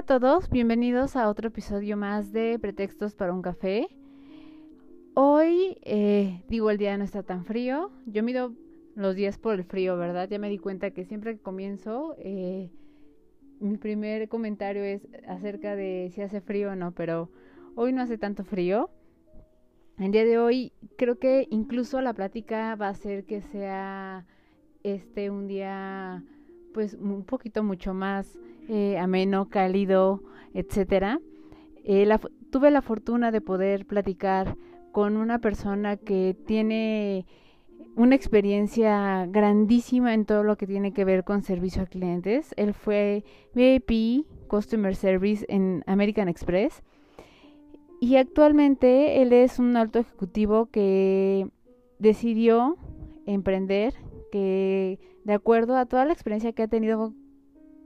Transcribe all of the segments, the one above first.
A todos, bienvenidos a otro episodio más de Pretextos para un café. Hoy, eh, digo, el día no está tan frío. Yo mido los días por el frío, ¿verdad? Ya me di cuenta que siempre que comienzo, eh, mi primer comentario es acerca de si hace frío o no, pero hoy no hace tanto frío. El día de hoy creo que incluso la plática va a hacer que sea este un día pues un poquito mucho más eh, ameno, cálido, etcétera. tuve la fortuna de poder platicar con una persona que tiene una experiencia grandísima en todo lo que tiene que ver con servicio a clientes. Él fue VIP Customer Service en American Express y actualmente él es un alto ejecutivo que decidió emprender, que de acuerdo a toda la experiencia que ha tenido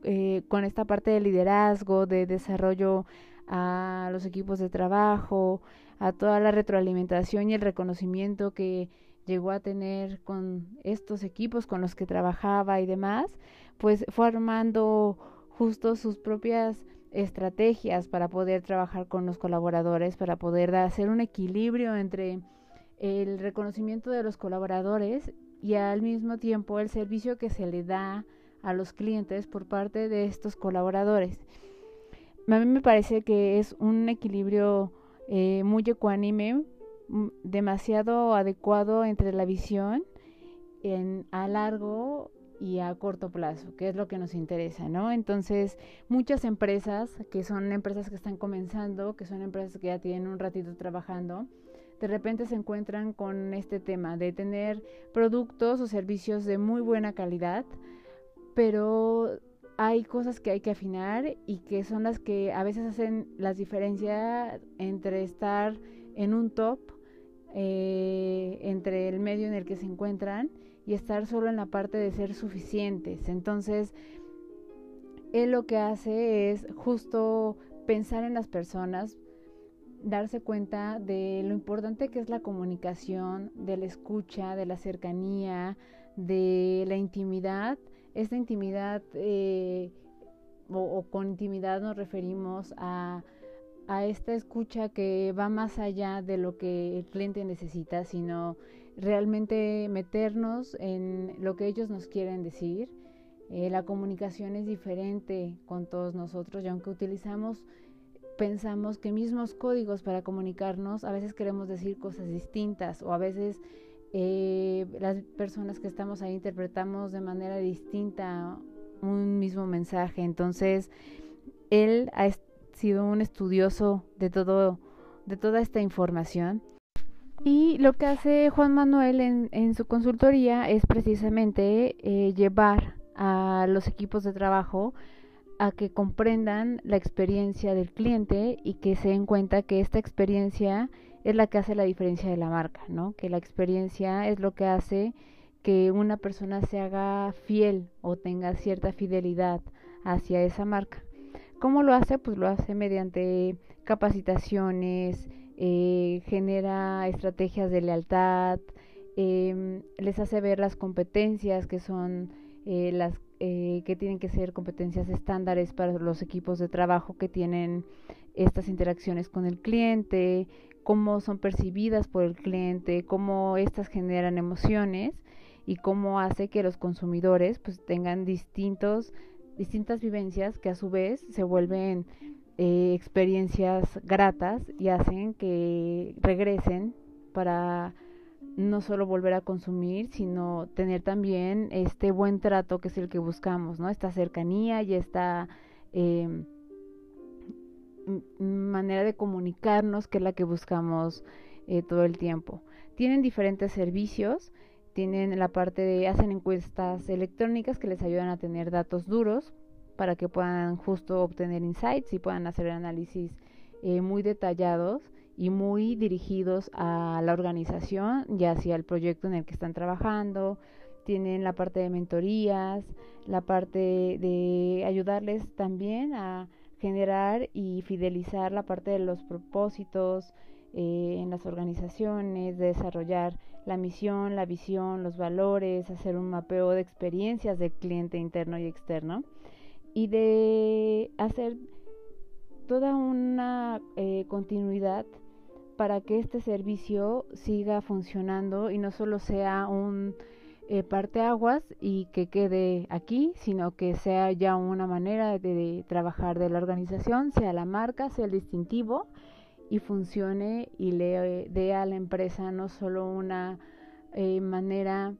eh, con esta parte de liderazgo, de desarrollo a los equipos de trabajo, a toda la retroalimentación y el reconocimiento que llegó a tener con estos equipos con los que trabajaba y demás, pues fue armando justo sus propias estrategias para poder trabajar con los colaboradores, para poder hacer un equilibrio entre el reconocimiento de los colaboradores y al mismo tiempo el servicio que se le da a los clientes por parte de estos colaboradores. A mí me parece que es un equilibrio eh, muy ecuánime, mm, demasiado adecuado entre la visión a largo y a corto plazo, que es lo que nos interesa, ¿no? Entonces, muchas empresas que son empresas que están comenzando, que son empresas que ya tienen un ratito trabajando, de repente se encuentran con este tema de tener productos o servicios de muy buena calidad, pero hay cosas que hay que afinar y que son las que a veces hacen las diferencias entre estar en un top, eh, entre el medio en el que se encuentran y estar solo en la parte de ser suficientes. Entonces, él lo que hace es justo pensar en las personas, darse cuenta de lo importante que es la comunicación, de la escucha, de la cercanía, de la intimidad esta intimidad eh, o, con intimidad nos referimos a, a esta escucha que va más allá de lo que el cliente necesita, sino realmente meternos en lo que ellos nos quieren decir. Eh, la comunicación es diferente con todos nosotros y aunque utilizamos, pensamos que mismos códigos para comunicarnos, a veces queremos decir cosas distintas o a veces eh, las personas que estamos ahí interpretamos de manera distinta un mismo mensaje. Entonces, él ha sido un estudioso de todo, de toda esta información. Y lo que hace Juan Manuel en, en su consultoría es precisamente eh, llevar a los equipos de trabajo a que comprendan la experiencia del cliente y que se den cuenta que esta experiencia es la que hace la diferencia de la marca, ¿no? Que la experiencia es lo que hace que una persona se haga fiel o tenga cierta fidelidad hacia esa marca. ¿Cómo lo hace? Pues lo hace mediante capacitaciones, eh, genera estrategias de lealtad, em, les hace ver las competencias que son eh, las eh, que tienen que ser competencias estándares para los equipos de trabajo que tienen estas interacciones con el cliente, cómo son percibidas por el cliente, cómo éstas generan emociones y cómo hace que los consumidores pues tengan distintos distintas vivencias que a su vez se vuelven eh, experiencias gratas y hacen que regresen para no solo volver a consumir, sino tener también este buen trato que es el que buscamos, ¿no? Esta cercanía y esta eh, manera de comunicarnos que es la que buscamos eh, todo el tiempo. Tienen diferentes servicios, tienen la parte de, hacen encuestas electrónicas que les ayudan a tener datos duros para que puedan justo obtener insights y puedan hacer análisis eh, muy detallados y muy dirigidos a la organización y hacia el proyecto en el que están trabajando. Tienen la parte de mentorías, la parte de ayudarles también a generar y fidelizar la parte de los propósitos eh, en las organizaciones, de desarrollar la misión, la visión, los valores, hacer un mapeo de experiencias del cliente interno y externo y de hacer toda una eh, continuidad para que este servicio siga funcionando y no solo sea un eh, parteaguas y que quede aquí, sino que sea ya una manera de, trabajar de la organización, sea la marca, sea el distintivo y funcione y le dé a la empresa no solo una eh, manera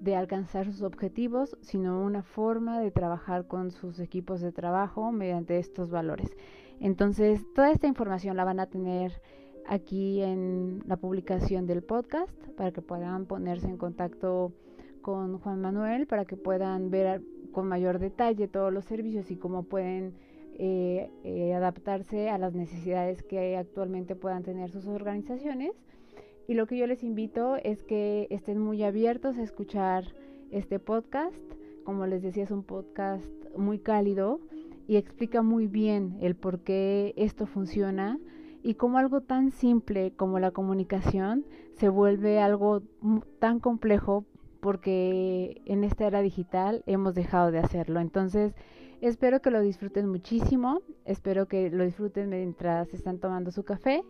de alcanzar sus objetivos, sino una forma de trabajar con sus equipos de trabajo mediante estos valores. Entonces, toda esta información la van a tener aquí en la publicación del podcast para que puedan ponerse en contacto con Juan Manuel para que puedan ver con mayor detalle todos los servicios y cómo pueden eh, eh, adaptarse a las necesidades que actualmente puedan tener sus organizaciones. Y lo que yo les invito es que estén muy abiertos a escuchar este podcast. Como les decía, es un podcast muy cálido y explica muy bien el por qué esto funciona y cómo algo tan simple como la comunicación se vuelve algo tan complejo porque en esta era digital hemos dejado de hacerlo. Entonces, espero que lo disfruten muchísimo, espero que lo disfruten mientras están tomando su café.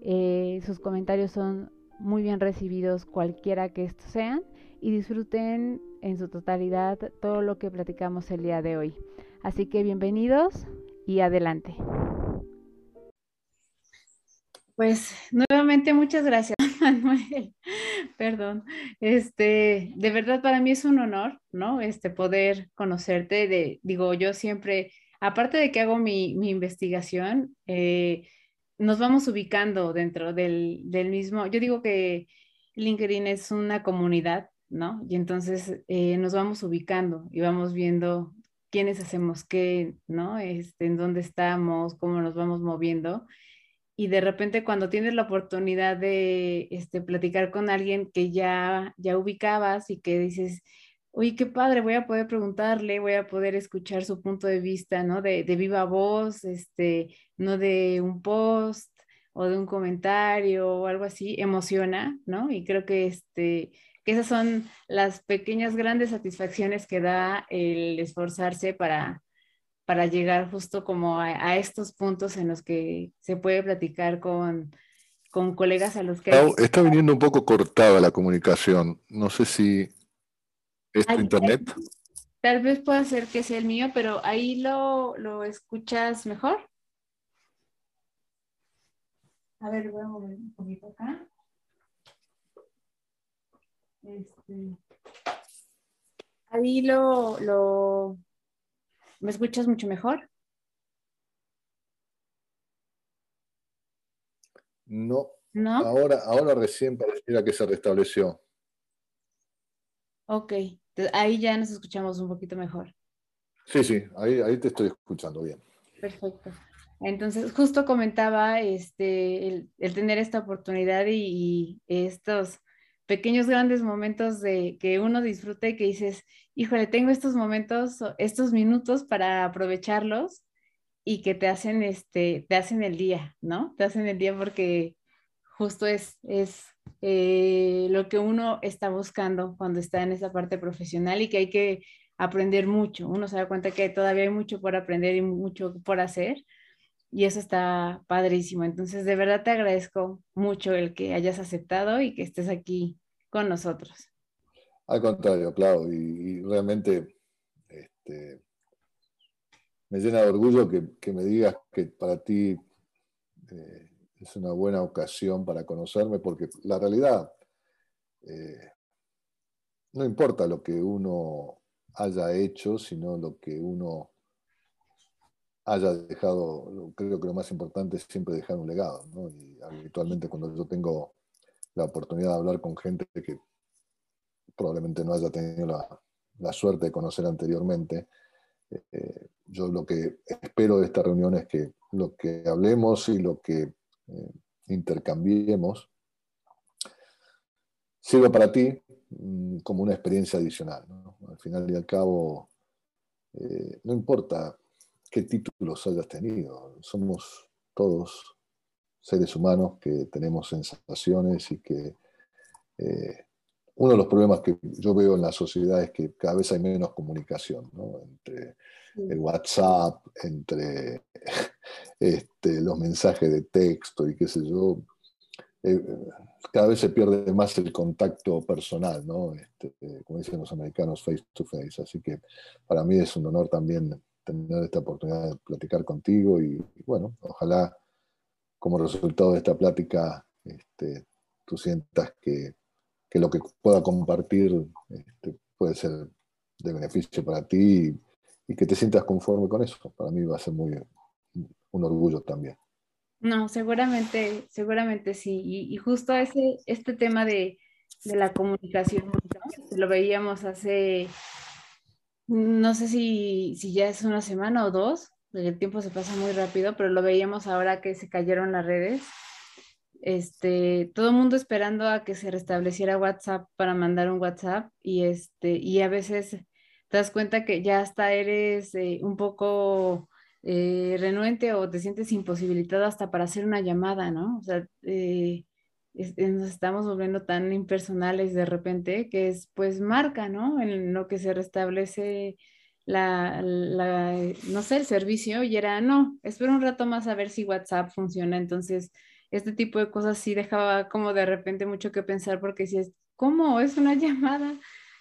Eh, sus comentarios son muy bien recibidos cualquiera que estos sean y disfruten en su totalidad todo lo que platicamos el día de hoy. Así que bienvenidos y adelante. Pues nuevamente muchas gracias, Manuel. Perdón. Este, de verdad para mí es un honor, ¿no? Este poder conocerte. De, digo, yo siempre, aparte de que hago mi, mi investigación, eh, nos vamos ubicando dentro del, del, mismo. Yo digo que LinkedIn es una comunidad, ¿no? Y entonces eh, nos vamos ubicando y vamos viendo quiénes hacemos qué, ¿no? Este, en dónde estamos, cómo nos vamos moviendo y de repente cuando tienes la oportunidad de este, platicar con alguien que ya, ya ubicabas y que dices, oye, qué padre, voy a poder preguntarle, voy a poder escuchar su punto de vista, ¿no? De, de viva voz, este, no de un post o de un comentario o algo así, emociona, ¿no? Y creo que, este, que esas son las pequeñas, grandes satisfacciones que da el esforzarse para, para llegar justo como a, estos puntos en los que se puede platicar con, con colegas a los que... Está viniendo un poco cortada la comunicación. No sé si es tu internet. Tal vez pueda ser que sea el mío, pero ahí lo, lo escuchas mejor. A ver, voy a mover un poquito acá. Este, ahí lo, lo, ¿Me escuchas mucho mejor? No. ¿No? Ahora, ahora recién pareciera que se restableció. Ok, ahí ya nos escuchamos un poquito mejor. Sí, sí, ahí, ahí te estoy escuchando bien. Perfecto. Entonces, justo comentaba este, el, tener esta oportunidad y, estos pequeños grandes momentos de que uno disfruta y que dices, híjole, tengo estos momentos, estos minutos para aprovecharlos y que te hacen, este, te hacen el día, ¿no? Te hacen el día porque justo es, es eh, lo que uno está buscando cuando está en esa parte profesional y que hay que aprender mucho. Uno se da cuenta que todavía hay mucho por aprender y mucho por hacer y eso está padrísimo. Entonces, de verdad te agradezco mucho el que hayas aceptado y que estés aquí con nosotros. Al contrario, Clau, y, realmente este, me llena de orgullo que, me digas que para ti eh, es una buena ocasión para conocerme, porque la realidad, eh, no importa lo que uno haya hecho, sino lo que uno haya dejado, creo que lo más importante es siempre dejar un legado, Y habitualmente cuando yo tengo la oportunidad de hablar con gente que probablemente no haya tenido la, suerte de conocer anteriormente, eh, yo lo que espero de esta reunión es que lo que hablemos y lo que eh, intercambiemos sirva para ti mm, como una experiencia adicional. Al final y al cabo, eh, no importa qué títulos hayas tenido, somos todos seres humanos que tenemos sensaciones y que eh, uno de los problemas que yo veo en la sociedad es que cada vez hay menos comunicación entre el WhatsApp, entre este, los mensajes de texto y qué sé yo. Eh, cada vez se pierde más el contacto personal, ¿no? Este, como dicen los americanos, face to face. Así que para mí es un honor también tener esta oportunidad de platicar contigo y, bueno, ojalá como resultado de esta plática este, tú sientas que, lo que pueda compartir este, puede ser de beneficio para ti y, que te sientas conforme con eso. Para mí va a ser muy un orgullo también. No, seguramente, seguramente sí. Y, justo ese, este tema de, la comunicación, lo veíamos hace no sé si, ya es una semana o dos, el tiempo se pasa muy rápido, pero lo veíamos ahora que se cayeron las redes. Este, todo el mundo esperando a que se restableciera WhatsApp para mandar un WhatsApp y este, y a veces te das cuenta que ya hasta eres eh, un poco eh, renuente o te sientes imposibilitado hasta para hacer una llamada, ¿no? O sea, eh, nos estamos volviendo tan impersonales de repente que es pues marca, ¿no? En lo que se restablece la, no sé, el servicio y era, no, espero un rato más a ver si WhatsApp funciona. Entonces, este tipo de cosas sí dejaba como de repente mucho que pensar porque si es, ¿cómo? Es una llamada.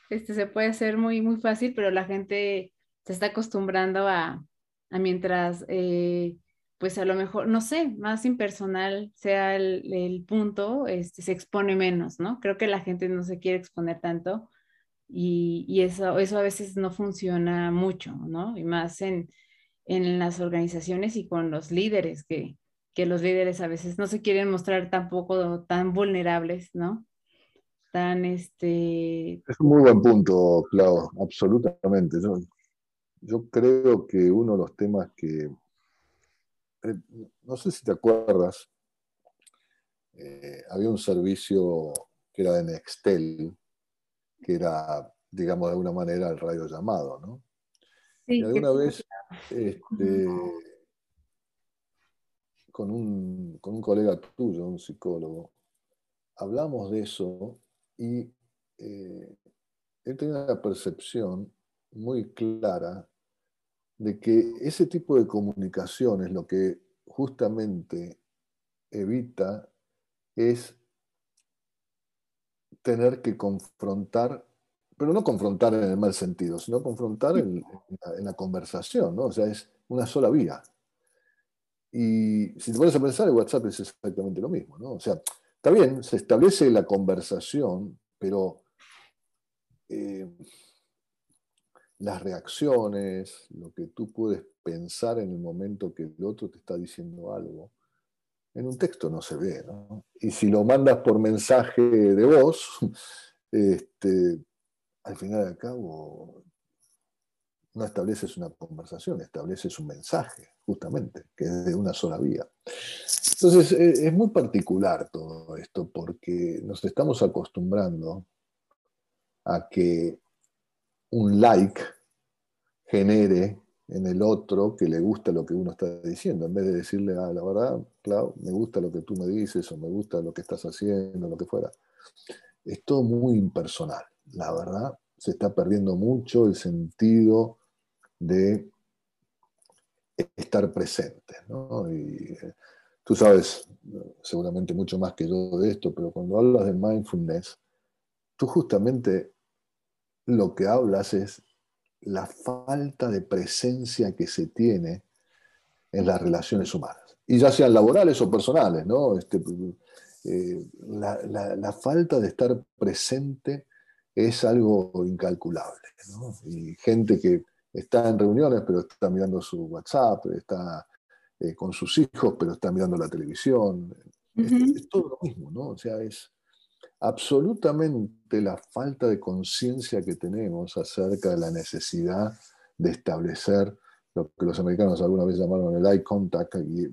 Este se puede hacer muy, muy fácil, pero la gente se está acostumbrando a, a mientras... Eh, pues a lo mejor, no sé, más impersonal sea el, punto, este, se expone menos, ¿no? Creo que la gente no se quiere exponer tanto y, eso, eso a veces no funciona mucho, ¿no? Y más en, las organizaciones y con los líderes, que, los líderes a veces no se quieren mostrar tampoco tan vulnerables, ¿no? Tan, este... Es un muy buen punto, Clau, absolutamente. yo creo que uno de los temas que eh, no sé si te acuerdas, eh, había un servicio que era de Nextel, que era, digamos, de alguna manera el radio llamado, ¿no? y alguna vez, este, con, un, colega tuyo, un psicólogo, hablamos de eso y eh, él tenía una percepción muy clara de que ese tipo de comunicación es lo que justamente evita es tener que confrontar, pero no confrontar en el mal sentido, sino confrontar en, la, conversación, ¿no? O sea, es una sola vía. Y si te pones a pensar, el WhatsApp es exactamente lo mismo, ¿no? O sea, está bien, se establece la conversación, pero eh, las reacciones, lo que tú puedes pensar en el momento que el otro te está diciendo algo, en un texto no se ve. ¿no? Y si lo mandas por mensaje de voz, este, al final al cabo no estableces una conversación, estableces un mensaje, justamente, que es de una sola vía. Entonces, e, es muy particular todo esto porque nos estamos acostumbrando a que un like genere en el otro que le gusta lo que uno está diciendo, en vez de decirle, ah, la verdad, Clau, me gusta lo que tú me dices o me gusta lo que estás haciendo, lo que fuera. Es todo muy impersonal, la verdad. Se está perdiendo mucho el sentido de estar presente. Y eh, tú sabes seguramente mucho más que yo de esto, pero cuando hablas de mindfulness, tú justamente lo que hablas es la falta de presencia que se tiene en las relaciones humanas, y ya sean laborales o personales, ¿no? Este, eh, la, falta de estar presente es algo incalculable, ¿no? Y gente que está en reuniones, pero está mirando su WhatsApp, está eh, con sus hijos, pero está mirando la televisión. es, es, todo lo mismo, ¿no? O sea, es, absolutamente la falta de conciencia que tenemos acerca de la necesidad de establecer lo que los americanos alguna vez llamaron el eye contact, y,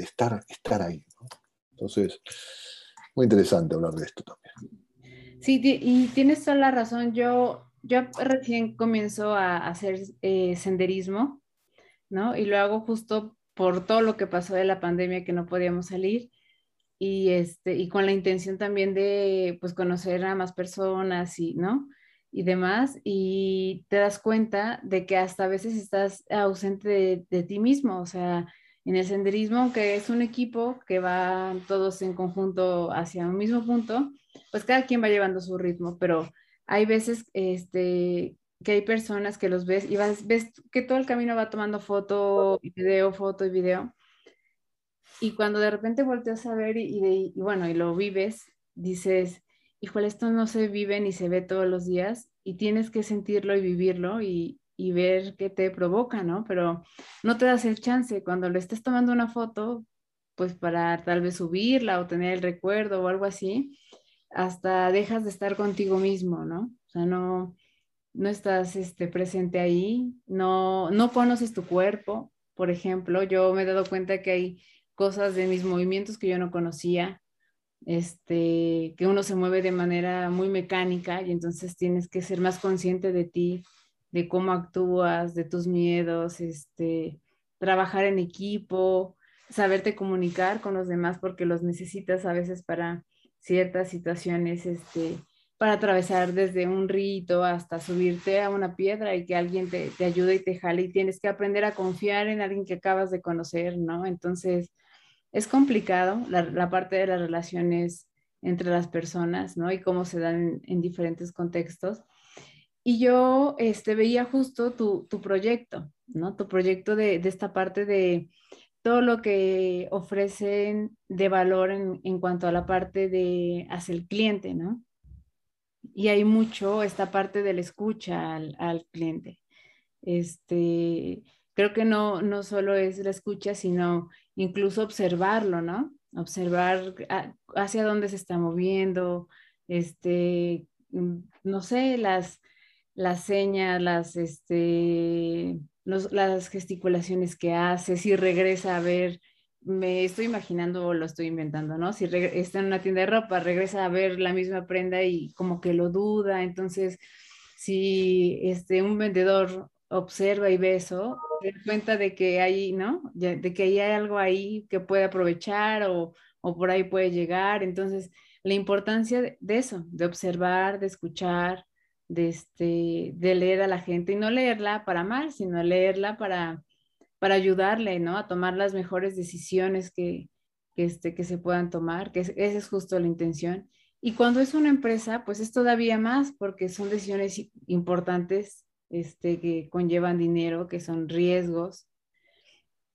estar, estar ahí. Entonces, muy interesante hablar de esto también. Sí, y tienes toda la razón. Yo, yo recién comienzo a hacer eh, senderismo, ¿no? Y lo hago justo por todo lo que pasó de la pandemia que no podíamos salir y este y con la intención también de pues conocer a más personas y no y demás y te das cuenta de que hasta a veces estás ausente de, ti mismo o sea en el senderismo que es un equipo que va todos en conjunto hacia un mismo punto pues cada quien va llevando su ritmo pero hay veces este que hay personas que los ves y vas, ves que todo el camino va tomando foto video, foto y video. Y cuando de repente volteas a ver y, bueno, y lo vives, dices, híjole, esto no se vive ni se ve todos los días y tienes que sentirlo y vivirlo y, ver qué te provoca, ¿no? Pero no te das el chance. Cuando le estés tomando una foto, pues para tal vez subirla o tener el recuerdo o algo así, hasta dejas de estar contigo mismo, ¿no? O sea, no, no estás este, presente ahí, no, no conoces tu cuerpo. Por ejemplo, yo me he dado cuenta que hay cosas de mis movimientos que yo no conocía, este, que uno se mueve de manera muy mecánica y entonces tienes que ser más consciente de ti, de cómo actúas, de tus miedos, este, trabajar en equipo, saberte comunicar con los demás porque los necesitas a veces para ciertas situaciones, este, para atravesar desde un rito hasta subirte a una piedra y que alguien te, te, ayude y te jale y tienes que aprender a confiar en alguien que acabas de conocer, ¿no? Entonces, es complicado la, parte de las relaciones entre las personas, ¿no? Y cómo se dan en, diferentes contextos. Y yo este, veía justo tu, tu proyecto, ¿no? Tu proyecto de, esta parte de todo lo que ofrecen de valor en, en cuanto a la parte de hacia el cliente, ¿no? y hay mucho esta parte de la escucha al, cliente. Este, creo que no, no solo es la escucha, sino incluso observarlo, ¿no? Observar hacia dónde se está moviendo, este, mm, no sé, las, las señas, las, este, las gesticulaciones que hace, si regresa a ver me estoy imaginando o lo estoy inventando, ¿no? Si está en una tienda de ropa, regresa a ver la misma prenda y como que lo duda, entonces si este, un vendedor observa y ve eso, se da cuenta de que hay, ¿no? De que hay algo ahí que puede aprovechar o, o por ahí puede llegar, entonces la importancia de, eso, de observar, de escuchar, de, este, de leer a la gente y no leerla para mal, sino leerla para para ayudarle, ¿no? A tomar las mejores decisiones que, este, que se puedan tomar, que esa es justo la intención. Y cuando es una empresa, pues es todavía más porque son decisiones importantes este, que conllevan dinero, que son riesgos.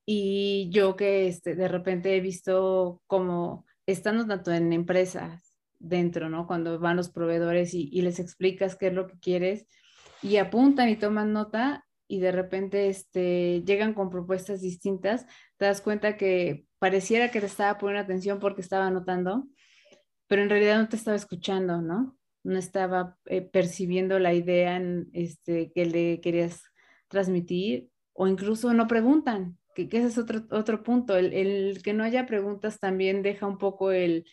Y yo que este, de repente he visto como estando tanto en empresas dentro, ¿no? Cuando van los proveedores y, les explicas qué es lo que quieres y apuntan y toman nota, y de repente este, llegan con propuestas distintas, te das cuenta que pareciera que te estaba poniendo atención porque estaba anotando, pero en realidad no te estaba escuchando, ¿no? No estaba eh, percibiendo la idea en, este, que le querías transmitir o incluso no preguntan, que, ese es otro, otro punto. El, el, que no haya preguntas también deja un poco el,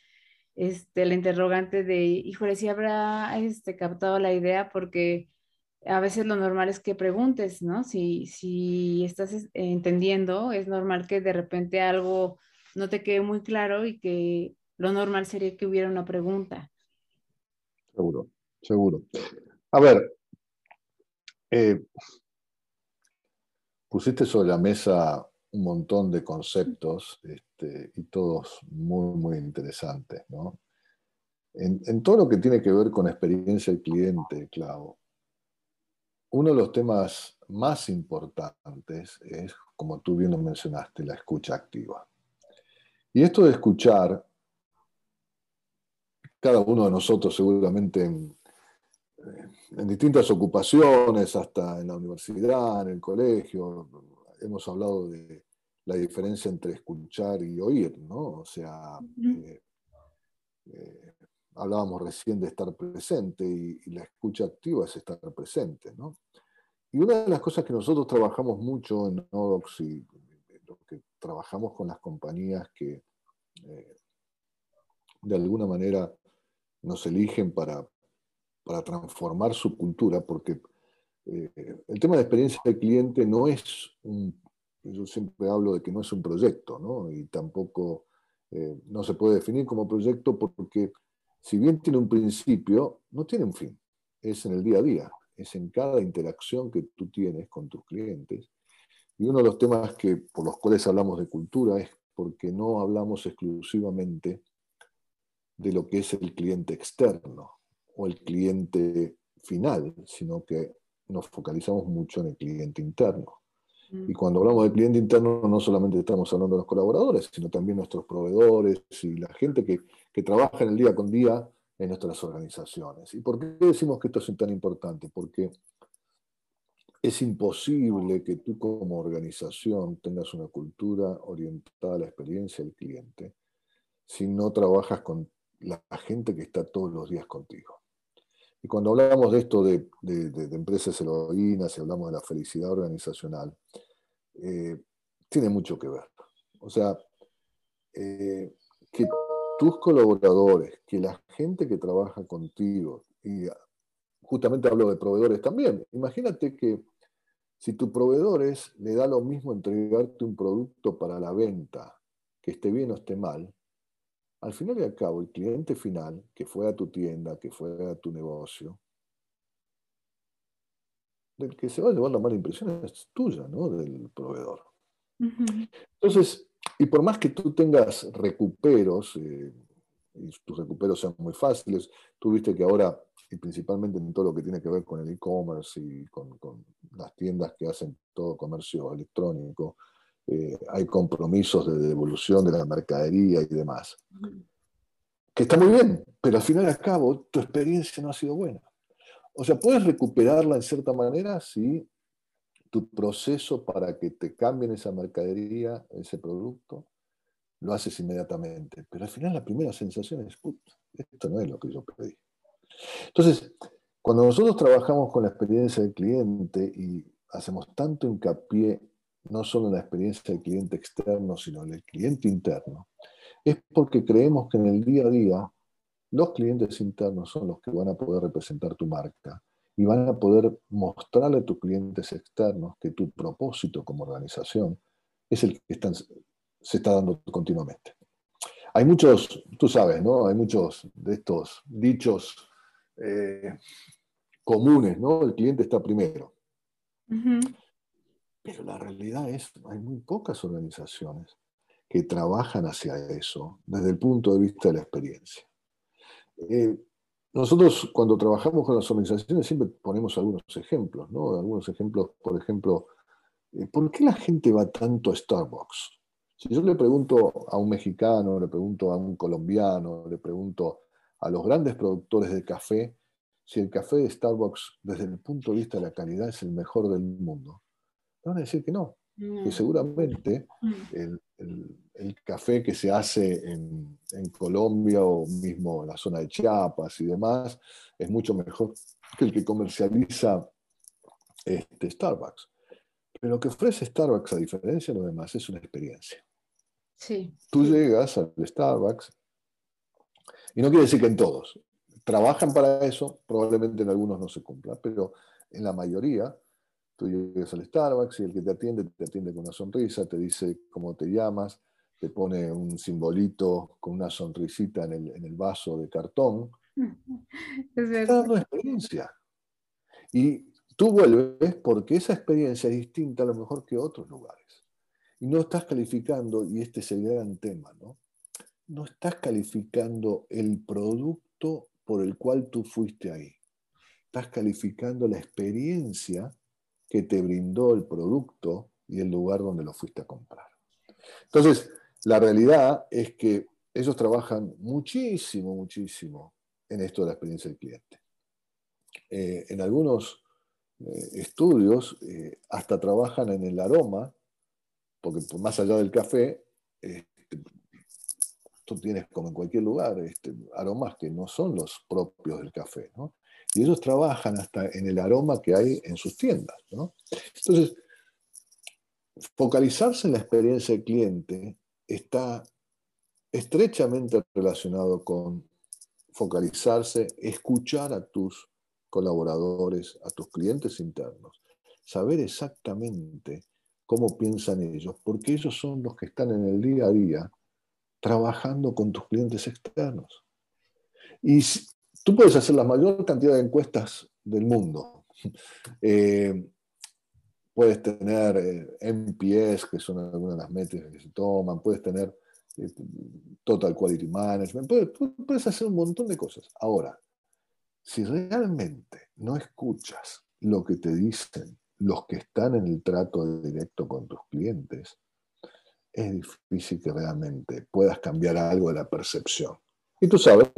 este, el interrogante de, híjole, si habrá este, captado la idea porque a veces lo normal es que preguntes, ¿no? Si, si estás entendiendo, es normal que de repente algo no te quede muy claro y que lo normal sería que hubiera una pregunta. Seguro, seguro. A ver, eh, pusiste sobre la mesa un montón de conceptos este, y todos muy, muy interesantes, ¿no? En, en, todo lo que tiene que ver con experiencia del cliente, Clau, uno de los temas más importantes es, como tú bien lo mencionaste, la escucha activa. Y esto de escuchar, cada uno de nosotros seguramente en, distintas ocupaciones, hasta en la universidad, en el colegio, hemos hablado de la diferencia entre escuchar y oír, ¿no? O sea, eh, eh, hablábamos recién de estar presente y, la escucha activa es estar presente, ¿no? y una de las cosas que nosotros trabajamos mucho en Nodox y lo que trabajamos con las compañías que eh, de alguna manera nos eligen para, para transformar su cultura, porque eh, el tema de experiencia del cliente no es un, yo siempre hablo de que no es un proyecto, ¿no? Y tampoco eh, no se puede definir como proyecto porque si bien tiene un principio, no tiene un fin. Es en el día a día, es en cada interacción que tú tienes con tus clientes. Y uno de los temas que, por los cuales hablamos de cultura es porque no hablamos exclusivamente de lo que es el cliente externo o el cliente final, sino que nos focalizamos mucho en el cliente interno. Mm. Y cuando hablamos de cliente interno, no solamente estamos hablando de los colaboradores, sino también nuestros proveedores y la gente que, que trabaja en el día con día en nuestras organizaciones. ¿Y por qué decimos que esto es tan importante? Porque es imposible que tú como organización tengas una cultura orientada a la experiencia del cliente si no trabajas con la gente que está todos los días contigo. Y cuando hablamos de esto de, empresas heroínas y hablamos de la felicidad organizacional, eh, tiene mucho que ver. O sea, eh, que tus colaboradores, que la gente que trabaja contigo, y justamente hablo de proveedores también, imagínate que si tu proveedor le da lo mismo entregarte un producto para la venta, que esté bien o esté mal, al final y al cabo, el cliente final, que fue a tu tienda, que fue a tu negocio, del que se va a llevar la mala impresión es tuya, ¿no? Del proveedor. Entonces, y por más que tú tengas recuperos, eh, y tus recuperos sean muy fáciles, tú viste que ahora, y principalmente en todo lo que tiene que ver con el e-commerce y con, las tiendas que hacen todo comercio electrónico, eh, hay compromisos de devolución de la mercadería y demás. Que está muy bien, pero al final y al cabo tu experiencia no ha sido buena. O sea, puedes recuperarla en cierta manera si tu proceso para que te cambien esa mercadería, ese producto, lo haces inmediatamente. Pero al final la primera sensación es, esto no es lo que yo pedí. Entonces, cuando nosotros trabajamos con la experiencia del cliente y hacemos tanto hincapié no solo en la experiencia del cliente externo, sino en el cliente interno, es porque creemos que en el día a día los clientes internos son los que van a poder representar tu marca y van a poder mostrarle a tus clientes externos que tu propósito como organización es el que se está dando continuamente. Hay muchos, tú sabes, ¿no? Hay muchos de estos dichos eh, comunes, ¿no? El cliente está primero. Pero la realidad es, hay muy pocas organizaciones que trabajan hacia eso desde el punto de vista de la experiencia. Eh, nosotros cuando trabajamos con las organizaciones siempre ponemos algunos ejemplos, ¿no? Algunos ejemplos, por ejemplo, eh, ¿por qué la gente va tanto a Starbucks? Si yo le pregunto a un mexicano, le pregunto a un colombiano, le pregunto a los grandes productores de café, si el café de Starbucks desde el punto de vista de la calidad es el mejor del mundo, van a decir que no, que mm. seguramente mm. el, el, café que se hace en, en, Colombia o mismo en la zona de Chiapas y demás es mucho mejor que el que comercializa este Starbucks. Pero lo que ofrece Starbucks, a diferencia de lo demás, es una experiencia. Sí. Tú llegas al Starbucks, y no quiere decir que en todos, trabajan para eso, probablemente en algunos no se cumpla, pero en la mayoría Tú llegas al Starbucks y el que te atiende te atiende con una sonrisa, te dice cómo te llamas, te pone un simbolito con una sonrisita en el, vaso de cartón. Es verdad. una experiencia. Y tú vuelves porque esa experiencia es distinta a lo mejor que otros lugares. Y no estás calificando, y este es el gran tema, ¿no? No estás calificando el producto por el cual tú fuiste ahí. Estás calificando la experiencia que te brindó el producto y el lugar donde lo fuiste a comprar. Entonces, la realidad es que ellos trabajan muchísimo, muchísimo en esto de la experiencia del cliente. Eh, en algunos eh, estudios eh, hasta trabajan en el aroma, porque más allá del café, este, tú tienes como en cualquier lugar este, aromas que no son los propios del café. Y ellos trabajan hasta en el aroma que hay en sus tiendas. ¿no? Entonces, focalizarse en la experiencia del cliente está estrechamente relacionado con focalizarse, escuchar a tus colaboradores, a tus clientes internos, saber exactamente cómo piensan ellos, porque ellos son los que están en el día a día trabajando con tus clientes externos. Y tú puedes hacer la mayor cantidad de encuestas del mundo. Eh, puedes tener eh, MPS, que son algunas de las métricas que se toman, puedes tener eh, Total Quality Management, puedes, puedes hacer un montón de cosas. Ahora, si realmente no escuchas lo que te dicen los que están en el trato directo con tus clientes, es difícil que realmente puedas cambiar algo de la percepción. Y tú sabes,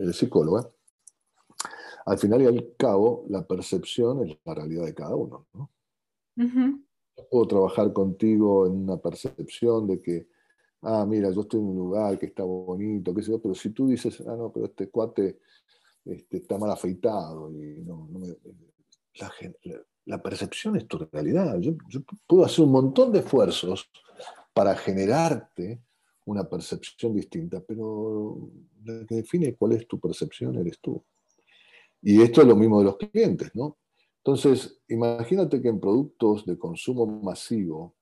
el psicólogo, al final y al cabo, la percepción es la realidad de cada uno. ¿no? Puedo trabajar contigo en una percepción de que, ah, mira, yo estoy en un lugar que está bonito, qué sé yo, pero si tú dices, ah, no, pero este cuate este, está mal afeitado y no, la, percepción es tu realidad. yo puedo hacer un montón de esfuerzos para generarte una percepción distinta, pero la que define cuál es tu percepción eres tú. Y esto es lo mismo de los clientes, ¿no? Entonces, imagínate que en productos de consumo masivo,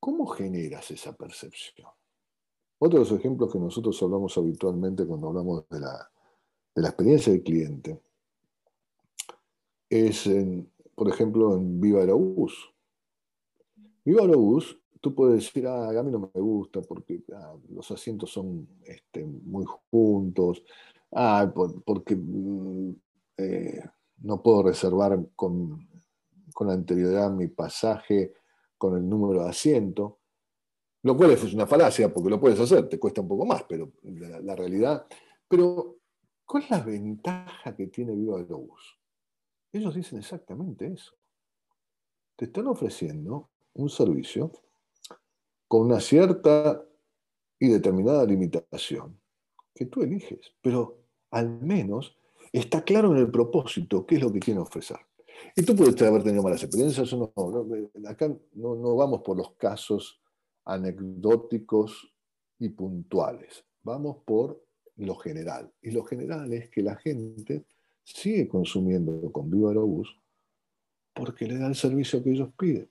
¿cómo generas esa percepción? Otro de los ejemplos que nosotros hablamos habitualmente cuando hablamos de la, experiencia del cliente es, por ejemplo, en Viva Aerobús. Viva Aerobús, tú puedes decir, ah, a mí no me gusta porque ah, los asientos son este, muy juntos, ah, porque mm, eh, no puedo reservar con, con anterioridad mi pasaje con el número de asiento, lo cual es una falacia porque lo puedes hacer, te cuesta un poco más, pero la, realidad... Pero, ¿cuál es la ventaja que tiene Viva Aerobús? Ellos dicen exactamente eso. Te están ofreciendo un servicio con una cierta y determinada limitación que tú eliges, pero al menos está claro en el propósito qué es lo que quiere ofrecer. Y tú puedes haber tenido malas experiencias, no, acá no, vamos por los casos anecdóticos y puntuales, vamos por lo general. Y lo general es que la gente sigue consumiendo con Viva Aerobús porque le da el servicio que ellos piden.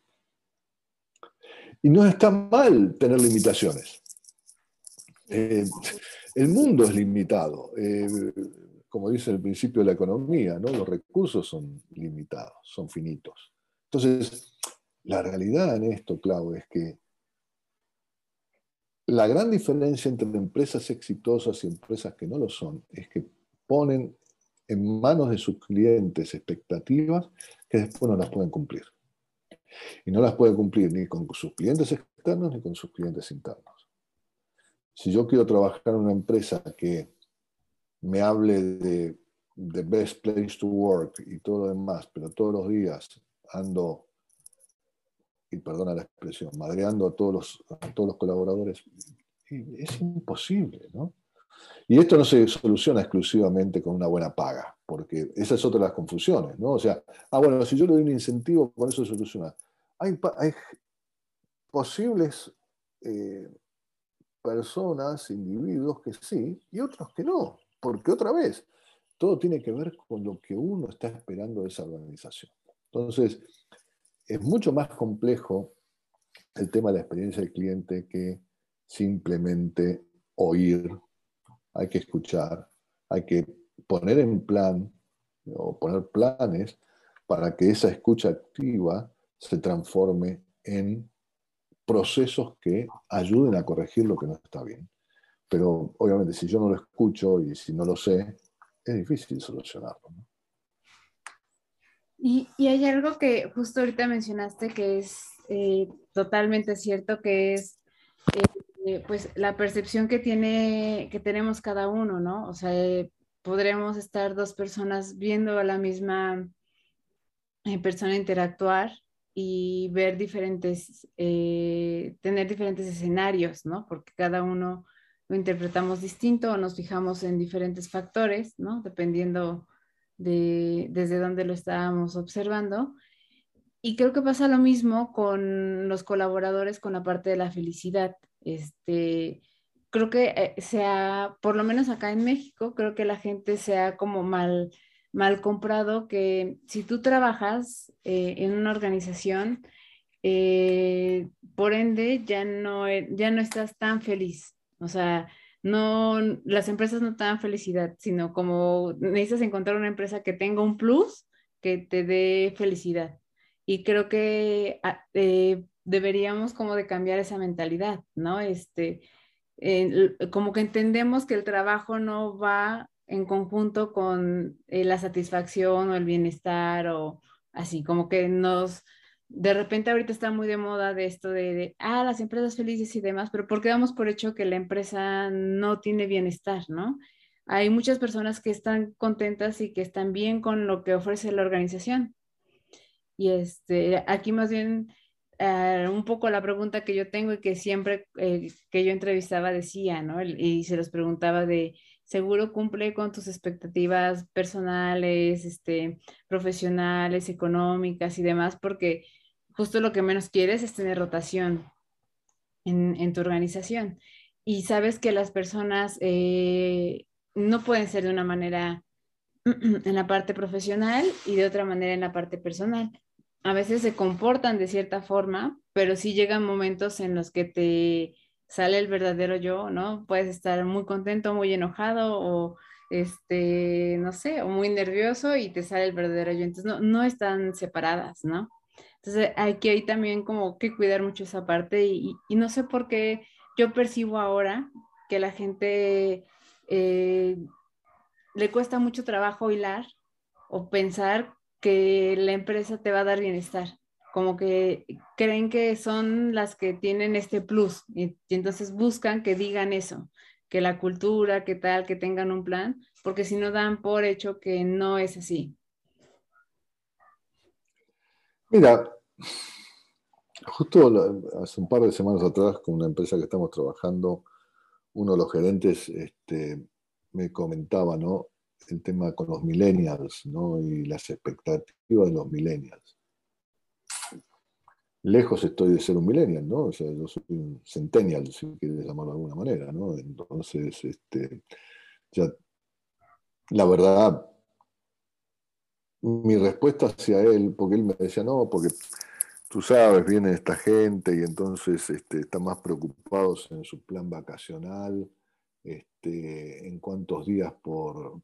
Y no está mal tener limitaciones. Eh, el mundo es limitado. Eh, como dice el principio de la economía, ¿no? los recursos son limitados, son finitos. Entonces, la realidad en esto, Clau, es que la gran diferencia entre empresas exitosas y empresas que no lo son es que ponen en manos de sus clientes expectativas que después no las pueden cumplir. Y no las pueden cumplir ni con sus clientes externos ni con sus clientes internos. Si yo quiero trabajar en una empresa que me hable de, the best place to work y todo lo demás, pero todos los días ando, y perdona la expresión, madreando a todos los, a todos los colaboradores, es imposible, ¿no? Y esto no se soluciona exclusivamente con una buena paga, porque esa es otra de las confusiones, ¿no? O sea, ah, bueno, si yo le doy un incentivo, con eso se soluciona. Hay, hay posibles eh, personas, individuos que sí, y otros que no. Porque otra vez, todo tiene que ver con lo que uno está esperando de esa organización. Entonces, es mucho más complejo el tema de la experiencia del cliente que simplemente oír, hay que escuchar, hay que poner en plan o poner planes para que esa escucha activa se transforme en procesos que ayuden a corregir lo que no está bien. Pero obviamente si yo no lo escucho y si no lo sé, es difícil solucionarlo. Y, hay algo que justo ahorita mencionaste que es eh, totalmente cierto, que es eh, pues la percepción que tiene, que tenemos cada uno, ¿no? O sea, podremos estar dos personas viendo a la misma eh, persona interactuar y ver diferentes, tener diferentes escenarios, ¿no? Porque cada uno lo interpretamos distinto o nos fijamos en diferentes factores, ¿no? Dependiendo de desde dónde lo estábamos observando. Y creo que pasa lo mismo con los colaboradores con la parte de la felicidad. Este, creo que eh, sea, por lo menos acá en México, creo que la gente sea como mal, mal comprado que si tú trabajas eh, en una organización, eh, por ende ya no, e, ya no estás tan feliz. O sea, no, las empresas no te dan felicidad, sino como necesitas encontrar una empresa que tenga un plus que te dé felicidad. Y creo que ah, deberíamos como de cambiar esa mentalidad, ¿no? Este, como que entendemos que el trabajo no va en conjunto con eh, la satisfacción o el bienestar o así, como que nos, de repente ahorita está muy de moda de esto de, ah, las empresas felices y demás, pero ¿por qué damos por hecho que la empresa no tiene bienestar, no? Hay muchas personas que están contentas y que están bien con lo que ofrece la organización. Y este, aquí más bien eh, un poco la pregunta que yo tengo y que siempre eh, que yo entrevistaba decía, ¿no? Y se los preguntaba de, seguro cumple con tus expectativas personales, este, profesionales, económicas y demás, porque justo lo que menos quieres es tener rotación en, tu organización. Y sabes que las personas eh, no pueden ser de una manera en la parte profesional y de otra manera en la parte personal a veces se comportan de cierta forma, pero sí llegan momentos en los que te sale el verdadero yo, ¿no? Puedes estar muy contento, muy enojado o este, no sé, o muy nervioso y te sale el verdadero yo. Entonces no, no están separadas, ¿no? Entonces hay que ahí también como que cuidar mucho esa parte y, no sé por qué yo percibo ahora que la gente eh, le cuesta mucho trabajo hilar o pensar que la empresa te va a dar bienestar, como que creen que son las que tienen este plus y, entonces buscan que digan eso, que la cultura, que tal, que tengan un plan, porque si no dan por hecho que no es así. Mira, justo hace un par de semanas atrás con una empresa que estamos trabajando, uno de los gerentes este, me comentaba, ¿no? El tema con los millennials ¿no? y las expectativas de los millennials. Lejos estoy de ser un millennial, ¿no? O sea, yo soy un centennial, si quieres llamarlo de alguna manera, ¿no? Entonces, este, ya, la verdad, mi respuesta hacia él, porque él me decía, no, porque tú sabes, viene esta gente y entonces este, están más preocupados en su plan vacacional este, en cuántos días por,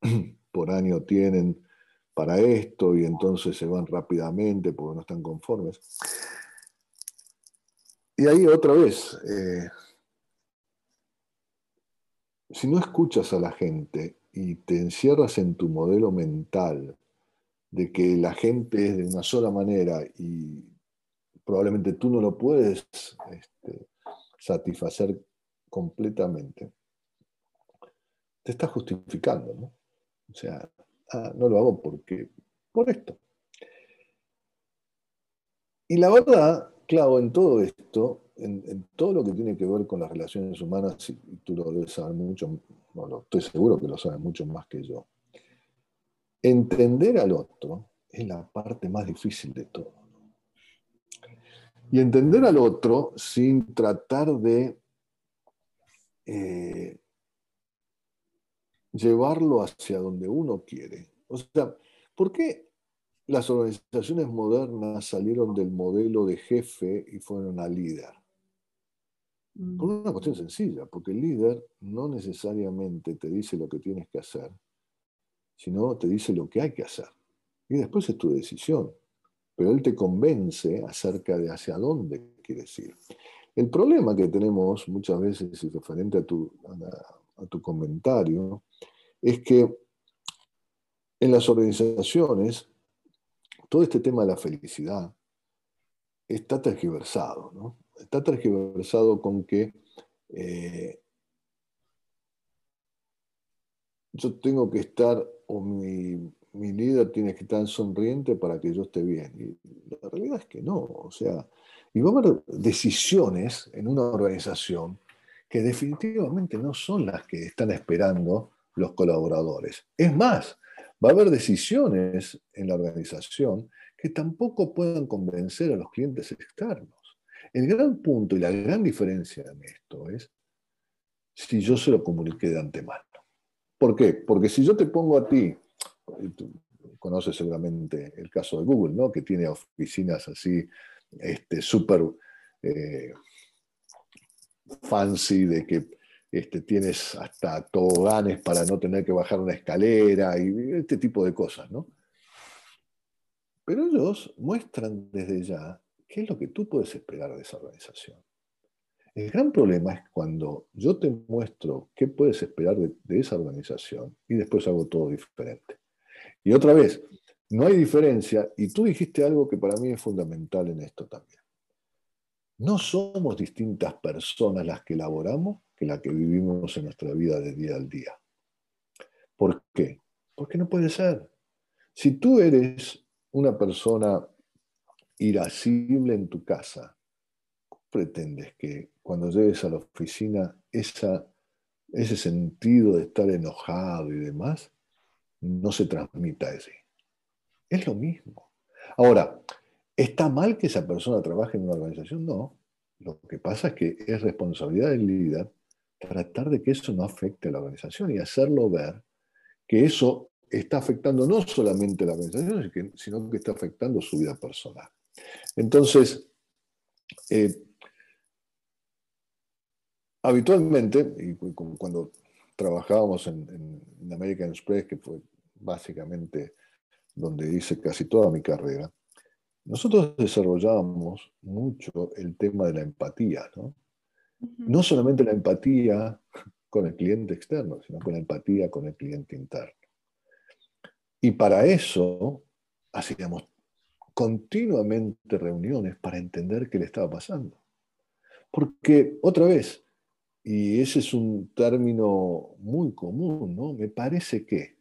por, año tienen para esto y entonces se van rápidamente porque no están conformes. Y ahí otra vez, eh, si no escuchas a la gente y te encierras en tu modelo mental de que la gente es de una sola manera y probablemente tú no lo puedes este, satisfacer completamente, te estás justificando, ¿no? O sea, ah, no lo hago porque, por esto. Y la verdad, claro, en todo esto, en, todo lo que tiene que ver con las relaciones humanas, y tú lo debes saber mucho, estoy seguro que lo sabes mucho más que yo, entender al otro es la parte más difícil de todo. Y entender al otro sin tratar de eh, llevarlo hacia donde uno quiere. O sea, ¿por qué las organizaciones modernas salieron del modelo de jefe y fueron a líder? Por una cuestión sencilla, porque el líder no necesariamente te dice lo que tienes que hacer, sino te dice lo que hay que hacer. Y después es tu decisión. Pero él te convence acerca de hacia dónde quieres ir. El problema que tenemos muchas veces, y referente a tu, a tu comentario, es que en las organizaciones todo este tema de la felicidad está tergiversado, ¿no? Está tergiversado con que eh, yo tengo que estar, o mi, mi, líder tiene que estar sonriente para que yo esté bien. Y la realidad es que no, o sea, y va a haber decisiones en una organización que definitivamente no son las que están esperando los colaboradores. Es más, va a haber decisiones en la organización que tampoco puedan convencer a los clientes externos. El gran punto y la gran diferencia en esto es si yo se lo comuniqué de antemano. ¿Por qué? Porque si yo te pongo a ti, tú conoces seguramente el caso de Google, ¿no? que tiene oficinas así este, súper eh, fancy, de que este, tienes hasta toboganes para no tener que bajar una escalera y este tipo de cosas, ¿no? Pero ellos muestran desde ya qué es lo que tú puedes esperar de esa organización. El gran problema es cuando yo te muestro qué puedes esperar de, de esa organización y después hago todo diferente. Y otra vez, no hay diferencia, y tú dijiste algo que para mí es fundamental en esto también. No somos distintas personas las que elaboramos que las que vivimos en nuestra vida de día al día. ¿Por qué? Porque no puede ser. Si tú eres una persona irascible en tu casa, pretendes que cuando llegues a la oficina ese sentido de estar enojado y demás no se transmita así? Es lo mismo. Ahora, ¿está mal que esa persona trabaje en una organización? No. Lo que pasa es que es responsabilidad del líder tratar de que eso no afecte a la organización y hacerlo ver que eso está afectando no solamente a la organización, sino que está afectando su vida personal. Entonces, eh, habitualmente, y cuando trabajábamos en, en, American Express, que fue básicamente donde hice casi toda mi carrera, nosotros desarrollábamos mucho el tema de la empatía, ¿no? No solamente la empatía con el cliente externo, sino con la empatía con el cliente interno. Y para eso hacíamos continuamente reuniones para entender qué le estaba pasando. Porque, otra vez, y ese es un término muy común, ¿no? Me parece que.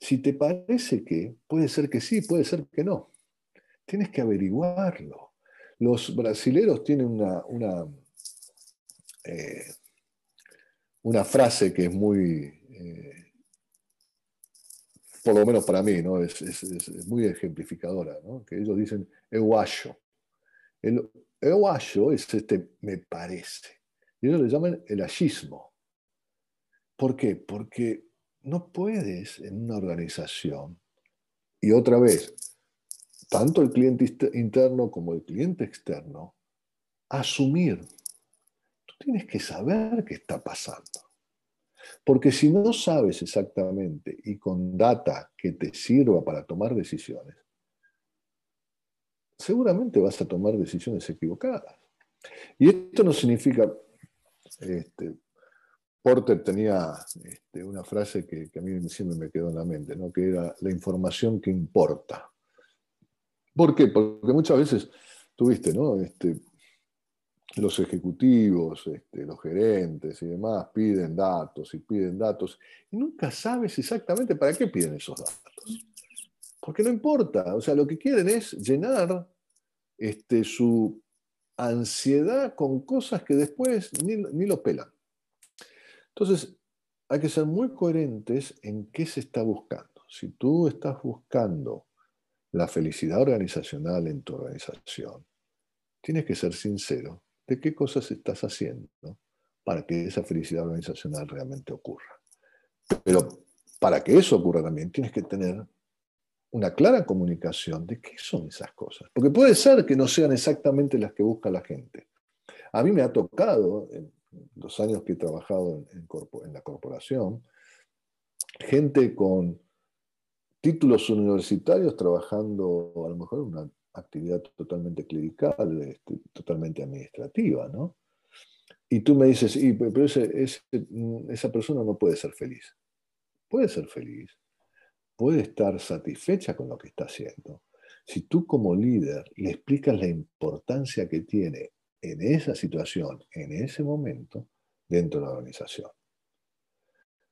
Si te parece que, puede ser que sí, puede ser que no. Tienes que averiguarlo. Los brasileros tienen una, una eh, frase que es muy, eh, por lo menos para mí, ¿no? es, muy ejemplificadora, que ellos dicen euayo. El euayo es este me parece. Y ellos le llaman el ayismo. ¿Por qué? Porque no puedes en una organización, y otra vez, tanto el cliente interno como el cliente externo, asumir tienes que saber qué está pasando. Porque si no sabes exactamente y con data que te sirva para tomar decisiones, seguramente vas a tomar decisiones equivocadas. Y esto no significa, este, Porter tenía este, una frase que, a mí siempre me quedó en la mente, que era la información que importa. ¿Por qué? Porque muchas veces tuviste, ¿no? Este, los ejecutivos, este, los gerentes y demás piden datos y piden datos y nunca sabes exactamente para qué piden esos datos. Porque no importa, o sea, lo que quieren es llenar su ansiedad con cosas que después ni, ni lo pelan. Entonces, hay que ser muy coherentes en qué se está buscando. Si tú estás buscando la felicidad organizacional en tu organización, tienes que ser sincero de qué cosas estás haciendo para que esa felicidad organizacional realmente ocurra. Pero para que eso ocurra también tienes que tener una clara comunicación de qué son esas cosas. Porque puede ser que no sean exactamente las que busca la gente. A mí me ha tocado, los años que he trabajado en, la corporación, gente con títulos universitarios trabajando a lo mejor una actividad totalmente clerical, este, totalmente administrativa, ¿no? Y tú me dices, pero mm, esa persona no puede ser feliz. Puede ser feliz, puede estar satisfecha con lo que está haciendo. Si tú como líder le explicas la importancia que tiene en esa situación, en ese momento, dentro de la organización.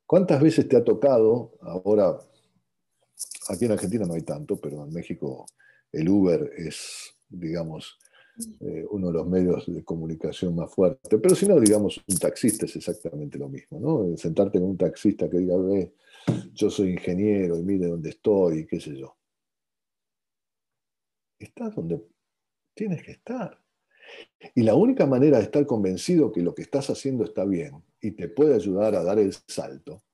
¿Cuántas veces te ha tocado, ahora, aquí en Argentina no hay tanto, pero en México el Uber es, digamos, eh, uno de los medios de comunicación más fuertes. Pero si no, digamos, un taxista es exactamente lo mismo, ¿no? Sentarte con un taxista que diga, ve, yo soy ingeniero y mire dónde estoy, qué sé yo. Estás donde tienes que estar. Y la única manera de estar convencido que lo que estás haciendo está bien y te puede ayudar a dar el salto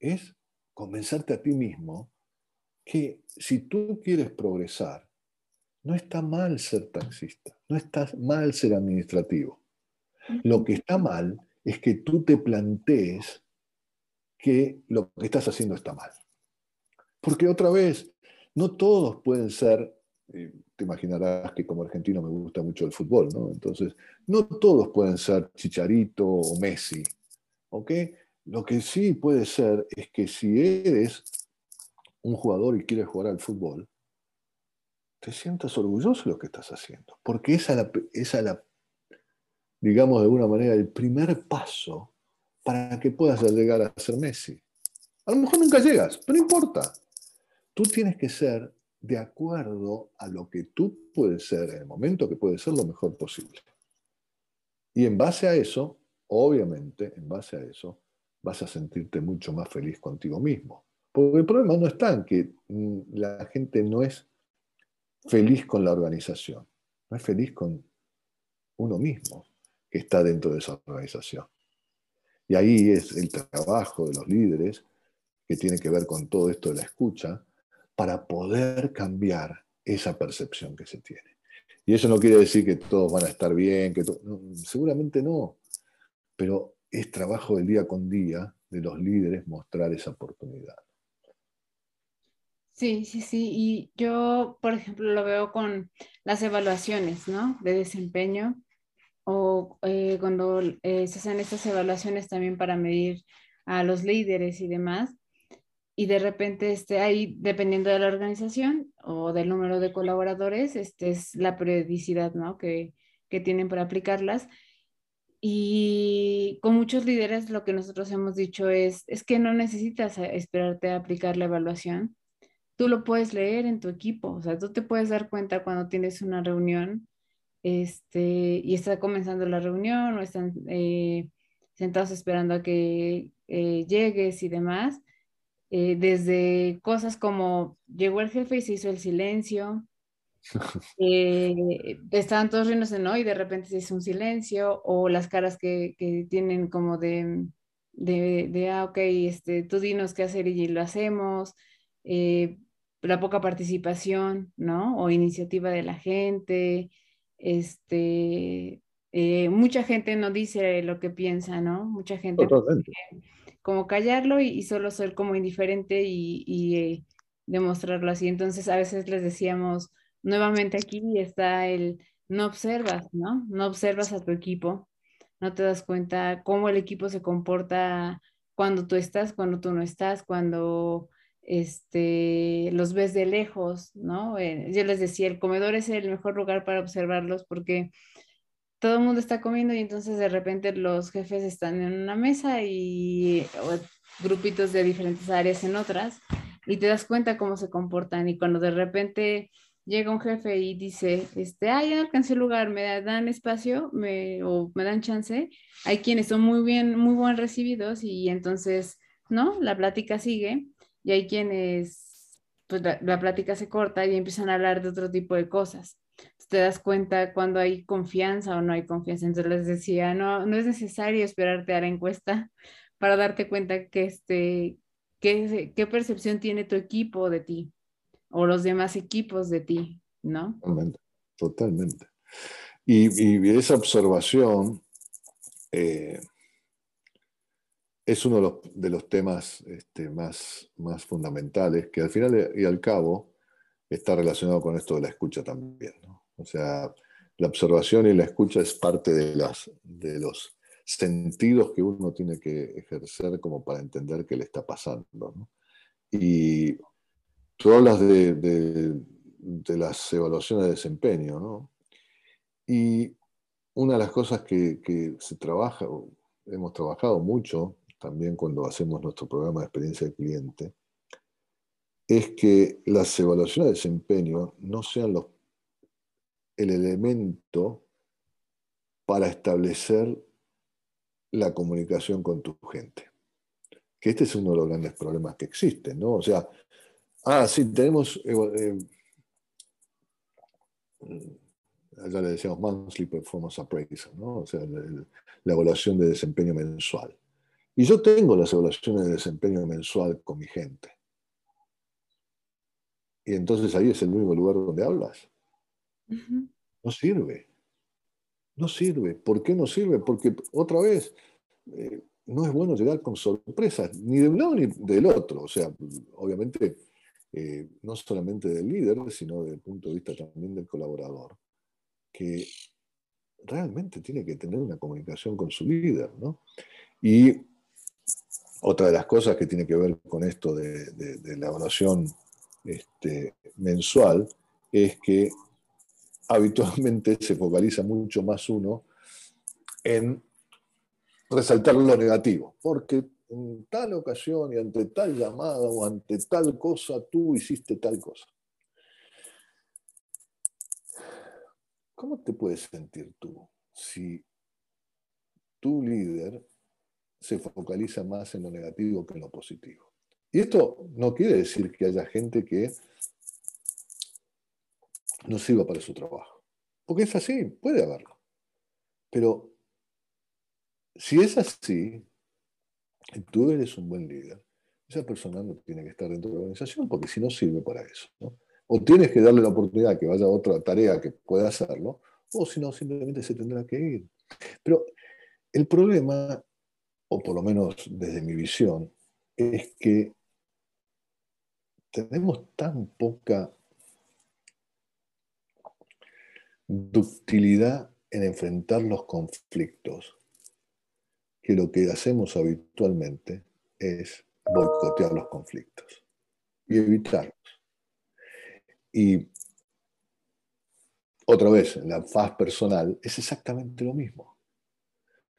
es convencerte a ti mismo que si tú quieres progresar, no está mal ser taxista, no está mal ser administrativo. Lo que está mal es que tú te plantees que lo que estás haciendo está mal. Porque otra vez, no todos pueden ser, te imaginarás que como argentino me gusta mucho el fútbol, ¿no? Entonces, no todos pueden ser Chicharito o Messi, ¿ok? Lo que sí puede ser es que si eres un jugador y quieres jugar al fútbol, te sientas orgulloso de lo que estás haciendo, porque esa es la, la digamos de alguna manera, el primer paso para que puedas llegar a ser Messi. A lo mejor nunca llegas, pero no importa. Tú tienes que ser de acuerdo a lo que tú puedes ser en el momento que puedes ser lo mejor posible. Y en base a eso, obviamente, en base a eso, vas a sentirte mucho más feliz contigo mismo. Porque el problema no está en que mm, la gente no es feliz con la organización, no es feliz con uno mismo que está dentro de esa organización. Y ahí es el trabajo de los líderes que tiene que ver con todo esto de la escucha para poder cambiar esa percepción que se tiene. Y eso no quiere decir que todos van a estar bien, que seguramente no, pero es trabajo del día con día de los líderes mostrar esa oportunidad. Sí, sí, sí. Y yo, por ejemplo, lo veo con las evaluaciones, ¿no? De desempeño o eh, cuando eh, se hacen estas evaluaciones también para medir a los líderes y demás. Y de repente, este, ahí, dependiendo de la organización o del número de colaboradores, este es la periodicidad, ¿no? Que, que tienen para aplicarlas. Y con muchos líderes lo que nosotros hemos dicho es, es que no necesitas esperarte a aplicar la evaluación tú lo puedes leer en tu equipo, o sea, tú te puedes dar cuenta cuando tienes una reunión este, y está comenzando la reunión o están eh, sentados esperando a que eh, llegues y demás, eh, desde cosas como llegó el jefe y se hizo el silencio, estaban todos riéndose, ¿no? Y de repente se hizo un silencio, o las caras que, que tienen como de, de, de, ah, ok, este, tú dinos qué hacer y lo hacemos la poca participación, ¿no? O iniciativa de la gente, este, eh, mucha gente no dice lo que piensa, ¿no? Mucha gente como callarlo y, solo ser como indiferente y, eh, demostrarlo así. Entonces a veces les decíamos, nuevamente aquí está el no observas, ¿no? No observas a tu equipo, no te das cuenta cómo el equipo se comporta cuando tú estás, cuando tú no estás, cuando este, los ves de lejos, ¿no? Eh, yo les decía, el comedor es el mejor lugar para observarlos porque todo el mundo está comiendo y entonces de repente los jefes están en una mesa y grupitos de diferentes áreas en otras y te das cuenta cómo se comportan y cuando de repente llega un jefe y dice, este, ah, ya alcancé el lugar, me dan espacio me, o me dan chance, hay quienes son muy bien, muy buen recibidos y entonces, ¿no? La plática sigue y hay quienes, pues la, plática se corta y empiezan a hablar de otro tipo de cosas. Te das cuenta cuando hay confianza o no hay confianza. Entonces les decía, no, no es necesario esperarte a la encuesta para darte cuenta que este, qué, qué percepción tiene tu equipo de ti o los demás equipos de ti, ¿no? Totalmente. totalmente. Y, y, esa observación eh, es uno de los, temas este, más, más fundamentales que al final y al cabo está relacionado con esto de la escucha también. O sea, la observación y la escucha es parte de, las, de los sentidos que uno tiene que ejercer como para entender qué le está pasando. Y tú hablas de, de, las evaluaciones de desempeño, ¿no? Y una de las cosas que, que se trabaja, hemos trabajado mucho también cuando hacemos nuestro programa de experiencia del cliente, es que las evaluaciones de desempeño no sean los el elemento para establecer la comunicación con tu gente. Que este es uno de los grandes problemas que existen, ¿no? O sea, ah, sí, tenemos, eh, eh, allá le decíamos monthly performance appraisal, ¿no? O sea, la evaluación de desempeño mensual. Y yo tengo las evaluaciones de desempeño mensual con mi gente. Y entonces ahí es el único lugar donde hablas. No sirve. No sirve. ¿Por qué no sirve? Porque otra vez, eh, no es bueno llegar con sorpresas, ni de un lado ni del otro. O sea, obviamente, eh, no solamente del líder, sino desde el punto de vista también del colaborador, que realmente tiene que tener una comunicación con su líder. ¿no? Y otra de las cosas que tiene que ver con esto de, la evaluación este, mensual es que habitualmente se focaliza mucho más uno en resaltar lo negativo, porque en tal ocasión y ante tal llamada o ante tal cosa tú hiciste tal cosa. ¿Cómo te puedes sentir tú si tu líder se focaliza más en lo negativo que en lo positivo? Y esto no quiere decir que haya gente que no sirva para su trabajo. Porque es así, puede haberlo. Pero si es así, tú eres un buen líder, esa persona no tiene que estar dentro de la organización porque si no sirve para eso. O tienes que darle la oportunidad que vaya a otra tarea que pueda hacerlo, o si no, simplemente se tendrá que ir. Pero el problema, o por lo menos desde mi visión, es que tenemos tan poca ductilidad en enfrentar los conflictos, que lo que hacemos habitualmente es boicotear los conflictos y evitarlos. Y otra vez, en la faz personal es exactamente lo mismo.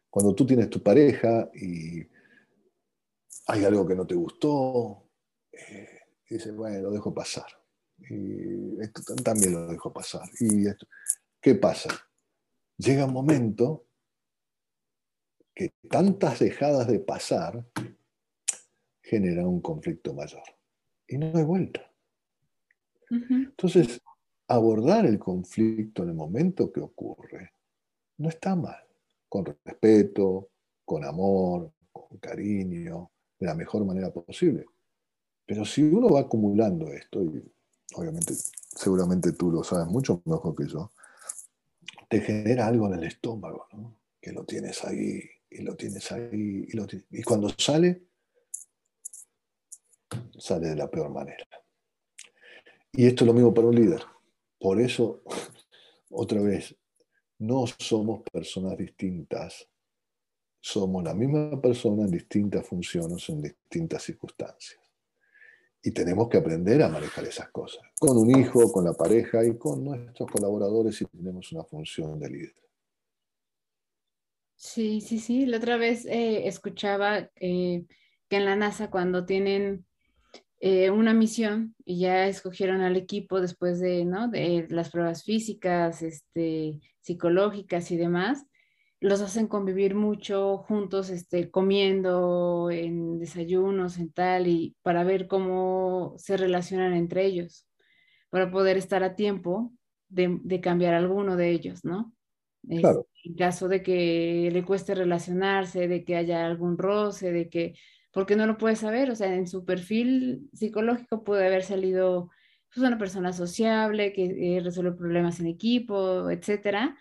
Cuando tú tienes tu pareja y hay algo que no te gustó, eh, dices, bueno, lo dejo pasar. Y esto también lo dejo pasar. Y esto, ¿Qué pasa? Llega un momento que tantas dejadas de pasar generan un conflicto mayor. Y no hay vuelta. Entonces, abordar el conflicto en el momento que ocurre no está mal. Con respeto, con amor, con cariño, de la mejor manera posible. Pero si uno va acumulando esto, y obviamente seguramente tú lo sabes mucho mejor que yo, te genera algo en el estómago, ¿no? que lo tienes ahí y lo tienes ahí y, y cuando sale, sale de la peor manera. Y esto es lo mismo para un líder. Por eso, otra vez, no somos personas distintas, somos la misma persona en distintas funciones, en distintas circunstancias. Y tenemos que aprender a manejar esas cosas, con un hijo, con la pareja y con nuestros colaboradores si tenemos una función de líder. Sí, sí, sí. La otra vez eh, escuchaba eh, que en la NASA cuando tienen eh, una misión y ya escogieron al equipo después de, ¿no? de las pruebas físicas, este, psicológicas y demás, los hacen convivir mucho juntos, este, comiendo en desayunos, en tal, y para ver cómo se relacionan entre ellos, para poder estar a tiempo de, cambiar alguno de ellos, ¿no? Claro. En caso de que le cueste relacionarse, de que haya algún roce, de que, porque no lo puede saber, o sea, en su perfil psicológico puede haber salido pues, una persona sociable, que eh, resuelve problemas en equipo, etcétera,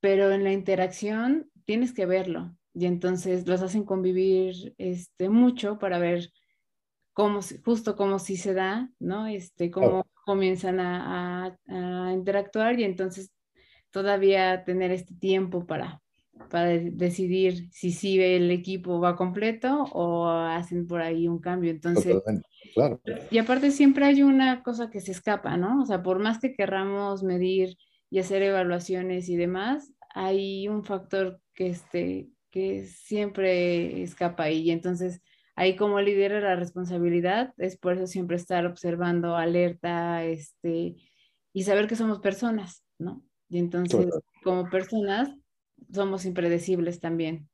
pero en la interacción tienes que verlo y entonces los hacen convivir este, mucho para ver cómo, justo cómo sí se da, ¿no? Este, cómo comienzan a, interactuar y entonces todavía tener este tiempo para, para decidir si sí el equipo va completo o hacen por ahí un cambio. Entonces, claro. y aparte siempre hay una cosa que se escapa, ¿no? O sea, por más que querramos medir y hacer evaluaciones y demás, hay un factor que, este, que siempre escapa ahí. Y entonces, ahí como líder la responsabilidad es por eso siempre estar observando, alerta, este, y saber que somos personas, ¿no? Y entonces, como personas, somos impredecibles también,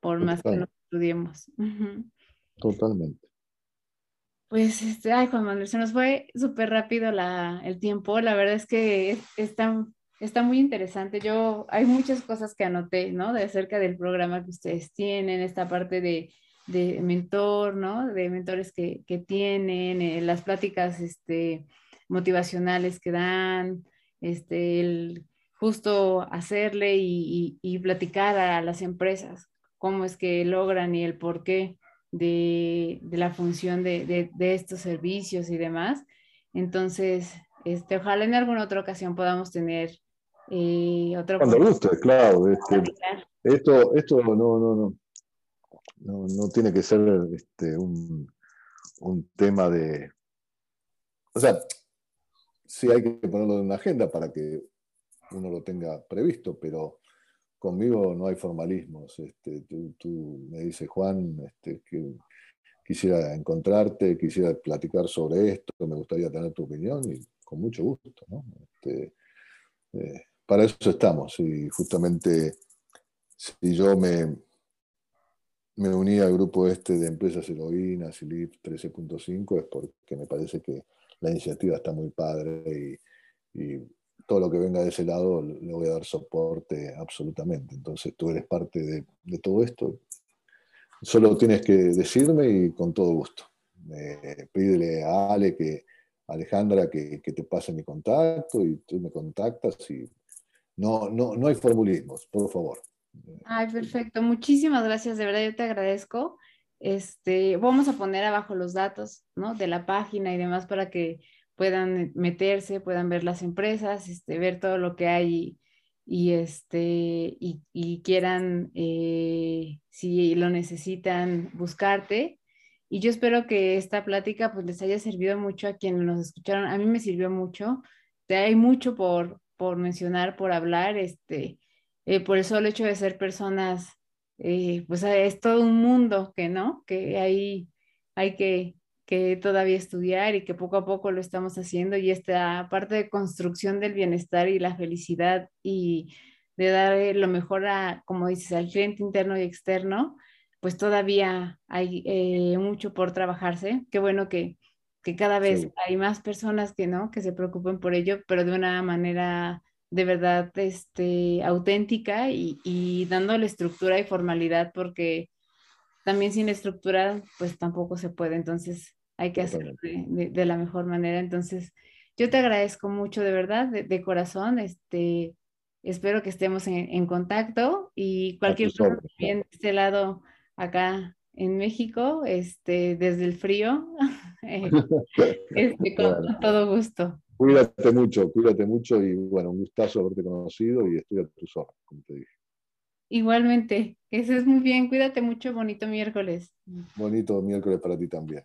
por más que nos estudiemos. Totalmente. Pues, este, ay, Juan Manuel, se nos fue súper rápido la, el tiempo. La verdad es que está, está muy interesante. Yo, hay muchas cosas que anoté, ¿no? De acerca del programa que ustedes tienen, esta parte de, de mentor, ¿no? De mentores que, que tienen, eh, las pláticas, este, motivacionales que dan, este, el justo hacerle y, y, y platicar a las empresas cómo es que logran y el por qué de, la función de, estos servicios y demás. Entonces, este, ojalá en alguna otra ocasión podamos tener eh, otro... Cuando guste, claro. Este, esto, esto no, no, no, no, no tiene que ser este, un, un tema de... O sea, sí hay que ponerlo en una agenda para que uno lo tenga previsto, pero conmigo no hay formalismos. Este, tú, me dices, Juan, este, que quisiera encontrarte, quisiera platicar sobre esto, me gustaría tener tu opinión y con mucho gusto. Este, eh, para eso estamos y justamente si yo me, me uní al grupo este de empresas heroínas y LIP 13.5 es porque me parece que la iniciativa está muy padre y todo lo que venga de ese lado le voy a dar soporte absolutamente. Entonces tú eres parte de, todo esto. Solo tienes que decirme y con todo gusto. pídele a Ale que, Alejandra que, te pase mi contacto y tú me contactas y no, no, no hay formulismos, por favor. Ay, perfecto. Muchísimas gracias, de verdad yo te agradezco. Este, vamos a poner abajo los datos, ¿no? De la página y demás para que puedan meterse, puedan ver las empresas, este, ver todo lo que hay y, este, y, quieran, eh, si lo necesitan, buscarte. Y yo espero que esta plática pues, les haya servido mucho a quienes nos escucharon. A mí me sirvió mucho. Hay mucho por, por mencionar, por hablar. Este, eh, por el solo hecho de ser personas, eh, pues es todo un mundo que no, que ahí hay que que todavía estudiar y que poco a poco lo estamos haciendo y esta parte de construcción del bienestar y la felicidad y de dar lo mejor a, como dices, al cliente interno y externo, pues todavía hay eh, mucho por trabajarse. Qué bueno que, que cada vez hay más personas que no, que se preocupen por ello, pero de una manera de verdad este, auténtica y, y dándole estructura y formalidad, porque también sin estructura, pues tampoco se puede. Entonces, hay que hacerlo de, la mejor manera. Entonces, yo te agradezco mucho de verdad, de, corazón. Este, espero que estemos en, contacto y cualquier cosa de este lado acá en México, este, desde el frío, eh, este, con, todo gusto. Cuídate mucho, cuídate mucho y bueno, un gustazo haberte conocido y estoy a tus ojos, como te dije. Igualmente, eso es muy bien, cuídate mucho, bonito miércoles. Bonito miércoles para ti también.